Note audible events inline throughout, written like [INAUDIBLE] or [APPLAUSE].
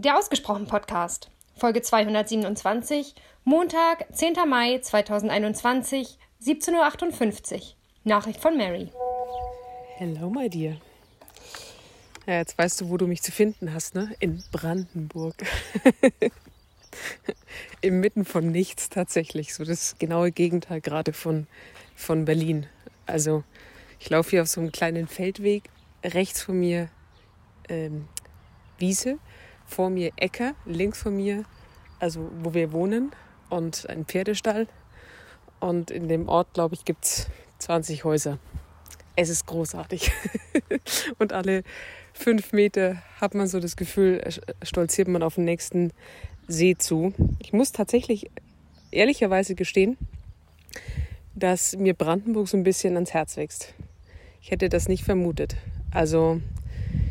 Der Ausgesprochen Podcast, Folge 227, Montag, 10. Mai 2021, 17.58 Uhr. Nachricht von Mary. Hello, my dear. Ja, jetzt weißt du, wo du mich zu finden hast, ne? In Brandenburg. [LAUGHS] Inmitten von nichts tatsächlich. So das genaue Gegenteil gerade von, von Berlin. Also ich laufe hier auf so einem kleinen Feldweg. Rechts von mir ähm, Wiese, vor mir Äcker, links von mir, also wo wir wohnen, und ein Pferdestall. Und in dem Ort, glaube ich, gibt es 20 Häuser. Es ist großartig. [LAUGHS] und alle fünf Meter hat man so das Gefühl, stolziert man auf den nächsten See zu. Ich muss tatsächlich ehrlicherweise gestehen, dass mir Brandenburg so ein bisschen ans Herz wächst. Ich hätte das nicht vermutet. Also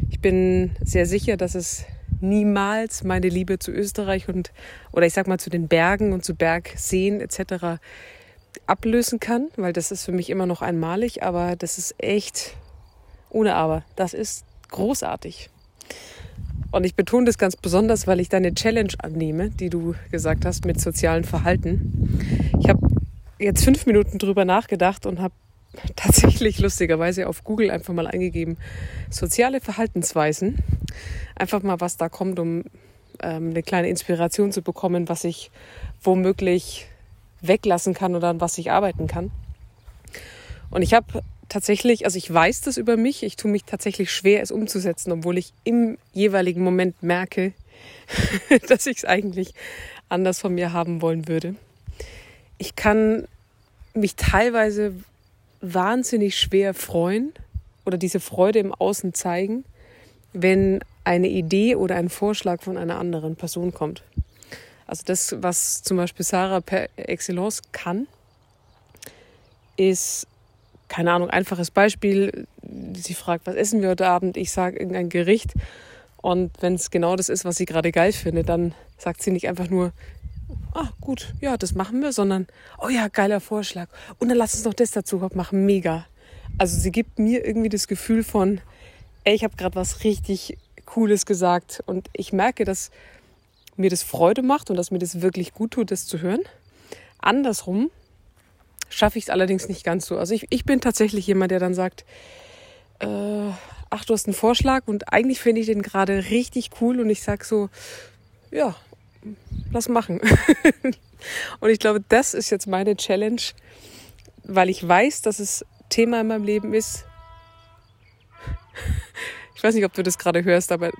ich bin sehr sicher, dass es niemals meine Liebe zu Österreich und oder ich sag mal zu den Bergen und zu Bergseen etc. ablösen kann, weil das ist für mich immer noch einmalig, aber das ist echt ohne aber. Das ist großartig. Und ich betone das ganz besonders, weil ich deine Challenge annehme, die du gesagt hast mit sozialen Verhalten. Ich habe jetzt fünf Minuten drüber nachgedacht und habe tatsächlich lustigerweise auf Google einfach mal eingegeben, soziale Verhaltensweisen. Einfach mal, was da kommt, um ähm, eine kleine Inspiration zu bekommen, was ich womöglich weglassen kann oder an was ich arbeiten kann. Und ich habe tatsächlich, also ich weiß das über mich, ich tue mich tatsächlich schwer, es umzusetzen, obwohl ich im jeweiligen Moment merke, [LAUGHS] dass ich es eigentlich anders von mir haben wollen würde. Ich kann mich teilweise wahnsinnig schwer freuen oder diese Freude im Außen zeigen, wenn eine Idee oder ein Vorschlag von einer anderen Person kommt. Also das, was zum Beispiel Sarah per Excellence kann, ist, keine Ahnung, einfaches Beispiel. Sie fragt, was essen wir heute Abend? Ich sage irgendein Gericht. Und wenn es genau das ist, was sie gerade geil findet, dann sagt sie nicht einfach nur, ah, gut, ja, das machen wir, sondern, oh ja, geiler Vorschlag. Und dann lass uns noch das dazu machen, mega. Also sie gibt mir irgendwie das Gefühl von, ey, ich habe gerade was richtig Cooles gesagt und ich merke, dass mir das Freude macht und dass mir das wirklich gut tut, das zu hören. Andersrum schaffe ich es allerdings nicht ganz so. Also ich, ich bin tatsächlich jemand, der dann sagt, äh, ach, du hast einen Vorschlag und eigentlich finde ich den gerade richtig cool und ich sage so, ja, lass machen. [LAUGHS] und ich glaube, das ist jetzt meine Challenge, weil ich weiß, dass es Thema in meinem Leben ist. [LAUGHS] Ich weiß nicht, ob du das gerade hörst, aber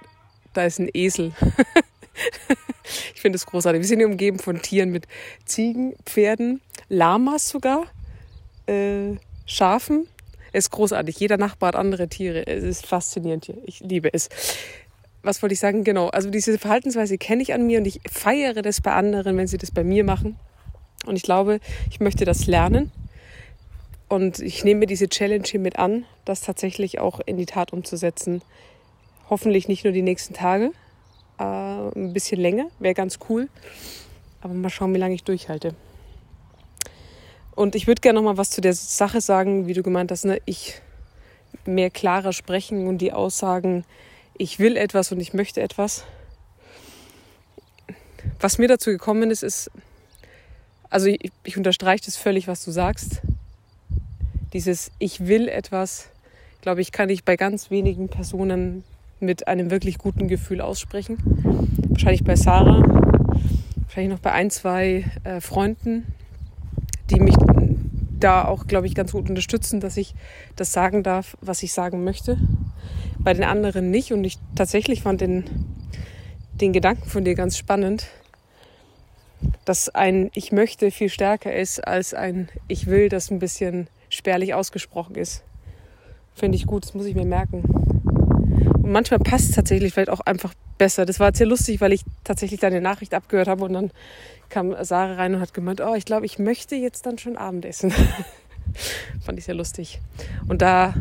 da ist ein Esel. [LAUGHS] ich finde es großartig. Wir sind hier umgeben von Tieren mit Ziegen, Pferden, Lamas sogar, äh, Schafen. Es ist großartig. Jeder Nachbar hat andere Tiere. Es ist faszinierend hier. Ich liebe es was wollte ich sagen? Genau, also diese Verhaltensweise kenne ich an mir und ich feiere das bei anderen, wenn sie das bei mir machen. Und ich glaube, ich möchte das lernen. Und ich nehme mir diese Challenge hier mit an, das tatsächlich auch in die Tat umzusetzen. Hoffentlich nicht nur die nächsten Tage, äh, ein bisschen länger, wäre ganz cool. Aber mal schauen, wie lange ich durchhalte. Und ich würde gerne noch mal was zu der Sache sagen, wie du gemeint hast, ne? ich mehr klarer sprechen und die Aussagen ich will etwas und ich möchte etwas. Was mir dazu gekommen ist, ist, also ich, ich unterstreiche das völlig, was du sagst. Dieses Ich will etwas, glaube ich, kann ich bei ganz wenigen Personen mit einem wirklich guten Gefühl aussprechen. Wahrscheinlich bei Sarah, wahrscheinlich noch bei ein, zwei äh, Freunden, die mich da auch, glaube ich, ganz gut unterstützen, dass ich das sagen darf, was ich sagen möchte bei den anderen nicht. Und ich tatsächlich fand den, den Gedanken von dir ganz spannend, dass ein Ich möchte viel stärker ist als ein Ich will, das ein bisschen spärlich ausgesprochen ist. Finde ich gut, das muss ich mir merken. Manchmal passt es tatsächlich vielleicht auch einfach besser. Das war sehr lustig, weil ich tatsächlich deine Nachricht abgehört habe und dann kam Sarah rein und hat gemeint, oh, ich glaube, ich möchte jetzt dann schon Abendessen. [LAUGHS] Fand ich sehr lustig. Und da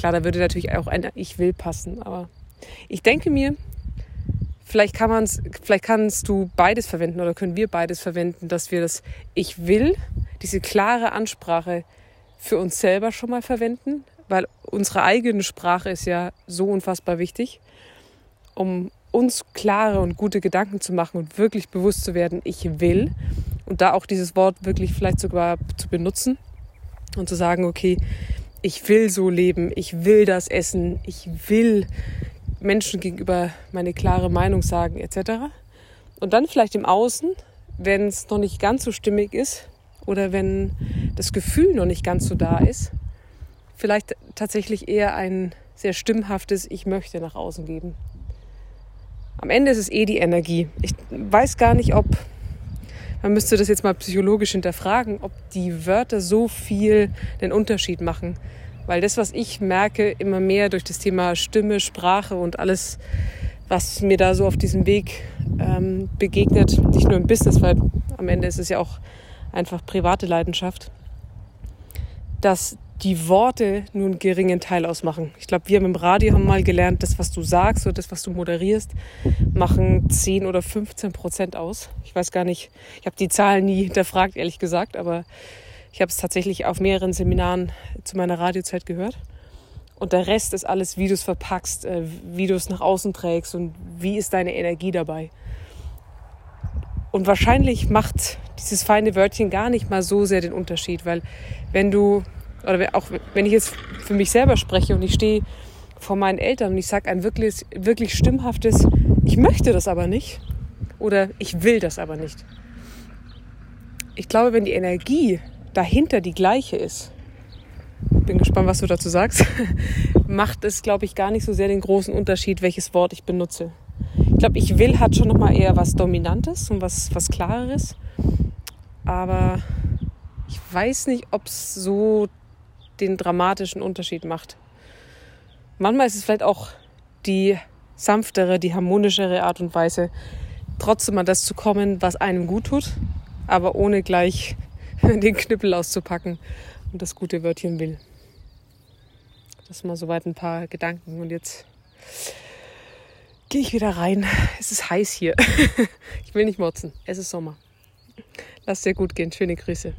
Klar, da würde natürlich auch ein Ich will passen, aber ich denke mir, vielleicht kann man's, vielleicht kannst du beides verwenden oder können wir beides verwenden, dass wir das Ich will, diese klare Ansprache für uns selber schon mal verwenden, weil unsere eigene Sprache ist ja so unfassbar wichtig, um uns klare und gute Gedanken zu machen und wirklich bewusst zu werden, ich will. Und da auch dieses Wort wirklich vielleicht sogar zu benutzen und zu sagen, okay, ich will so leben, ich will das essen, ich will Menschen gegenüber meine klare Meinung sagen, etc. Und dann vielleicht im Außen, wenn es noch nicht ganz so stimmig ist oder wenn das Gefühl noch nicht ganz so da ist, vielleicht tatsächlich eher ein sehr stimmhaftes Ich möchte nach außen geben. Am Ende ist es eh die Energie. Ich weiß gar nicht, ob, man müsste das jetzt mal psychologisch hinterfragen, ob die Wörter so viel den Unterschied machen. Weil das, was ich merke, immer mehr durch das Thema Stimme, Sprache und alles, was mir da so auf diesem Weg ähm, begegnet, nicht nur im Business, weil am Ende ist es ja auch einfach private Leidenschaft, dass die Worte nur einen geringen Teil ausmachen. Ich glaube, wir im Radio haben mal gelernt, das, was du sagst oder das, was du moderierst, machen 10 oder 15 Prozent aus. Ich weiß gar nicht, ich habe die Zahlen nie hinterfragt, ehrlich gesagt, aber ich habe es tatsächlich auf mehreren Seminaren zu meiner Radiozeit gehört. Und der Rest ist alles, wie du es verpackst, äh, wie du es nach außen trägst und wie ist deine Energie dabei. Und wahrscheinlich macht dieses feine Wörtchen gar nicht mal so sehr den Unterschied, weil wenn du oder auch wenn ich jetzt für mich selber spreche und ich stehe vor meinen Eltern und ich sage ein wirklich, wirklich stimmhaftes, ich möchte das aber nicht oder ich will das aber nicht. Ich glaube, wenn die Energie dahinter die gleiche ist, bin gespannt, was du dazu sagst, [LAUGHS] macht es, glaube ich, gar nicht so sehr den großen Unterschied, welches Wort ich benutze. Ich glaube, ich will hat schon nochmal eher was Dominantes und was, was Klareres. Aber ich weiß nicht, ob es so den dramatischen Unterschied macht. Manchmal ist es vielleicht auch die sanftere, die harmonischere Art und Weise, trotzdem an das zu kommen, was einem gut tut, aber ohne gleich [LAUGHS] den Knüppel auszupacken und das gute Wörtchen will. Das mal soweit ein paar Gedanken und jetzt gehe ich wieder rein. Es ist heiß hier. [LAUGHS] Ich will nicht motzen. Es ist Sommer. Lass dir gut gehen. Schöne Grüße.